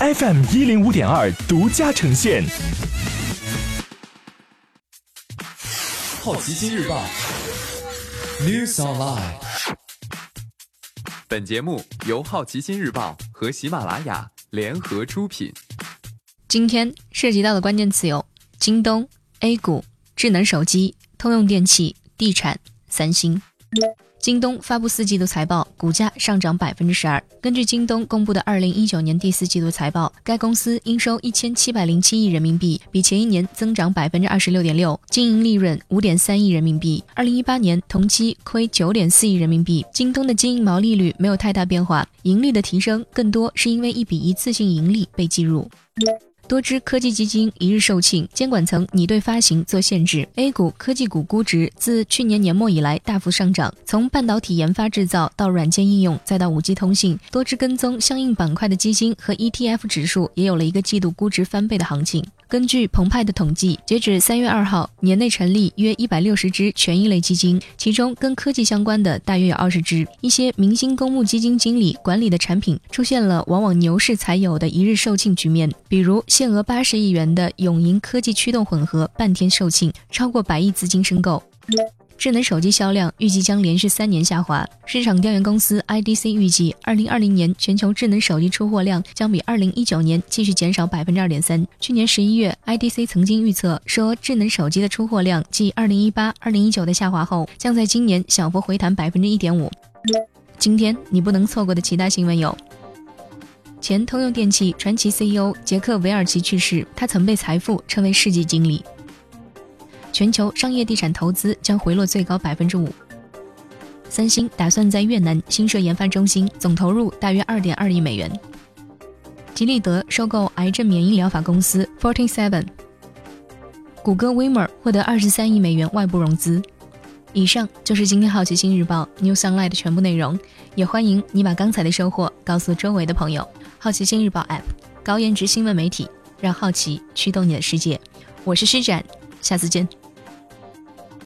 FM 一零五点二独家呈现。好奇心日报，News Online。本节目由好奇心日报和喜马拉雅联合出品。今天涉及到的关键词有：京东、A 股、智能手机、通用电器、地产、三星。京东发布四季度财报，股价上涨百分之十二。根据京东公布的二零一九年第四季度财报，该公司应收一千七百零七亿人民币，比前一年增长百分之二十六点六，经营利润五点三亿人民币。二零一八年同期亏九点四亿人民币。京东的经营毛利率没有太大变化，盈利的提升更多是因为一笔一次性盈利被计入。多只科技基金一日售罄，监管层拟对发行做限制。A 股科技股估值自去年年末以来大幅上涨，从半导体研发制造到软件应用，再到五 G 通信，多只跟踪相应板块的基金和 ETF 指数也有了一个季度估值翻倍的行情。根据澎湃的统计，截止三月二号，年内成立约一百六十只权益类基金，其中跟科技相关的大约有二十只。一些明星公募基金经理管理的产品出现了往往牛市才有的一日售罄局面，比如限额八十亿元的永盈科技驱动混合半天售罄，超过百亿资金申购。智能手机销量预计将连续三年下滑。市场调研公司 IDC 预计，二零二零年全球智能手机出货量将比二零一九年继续减少百分之二点三。去年十一月，IDC 曾经预测说，智能手机的出货量继二零一八、二零一九的下滑后，将在今年小幅回弹百分之一点五。今天你不能错过的其他新闻有：前通用电气传奇 CEO 杰克韦尔奇去世，他曾被财富称为世纪经理。全球商业地产投资将回落最高百分之五。三星打算在越南新设研发中心，总投入大约二点二亿美元。吉利德收购癌症免疫疗法公司 Forty Seven。谷歌 Wimmer 获得二十三亿美元外部融资。以上就是今天好奇心日报 New Sunlight 的全部内容，也欢迎你把刚才的收获告诉周围的朋友。好奇心日报 App，高颜值新闻媒体，让好奇驱动你的世界。我是施展，下次见。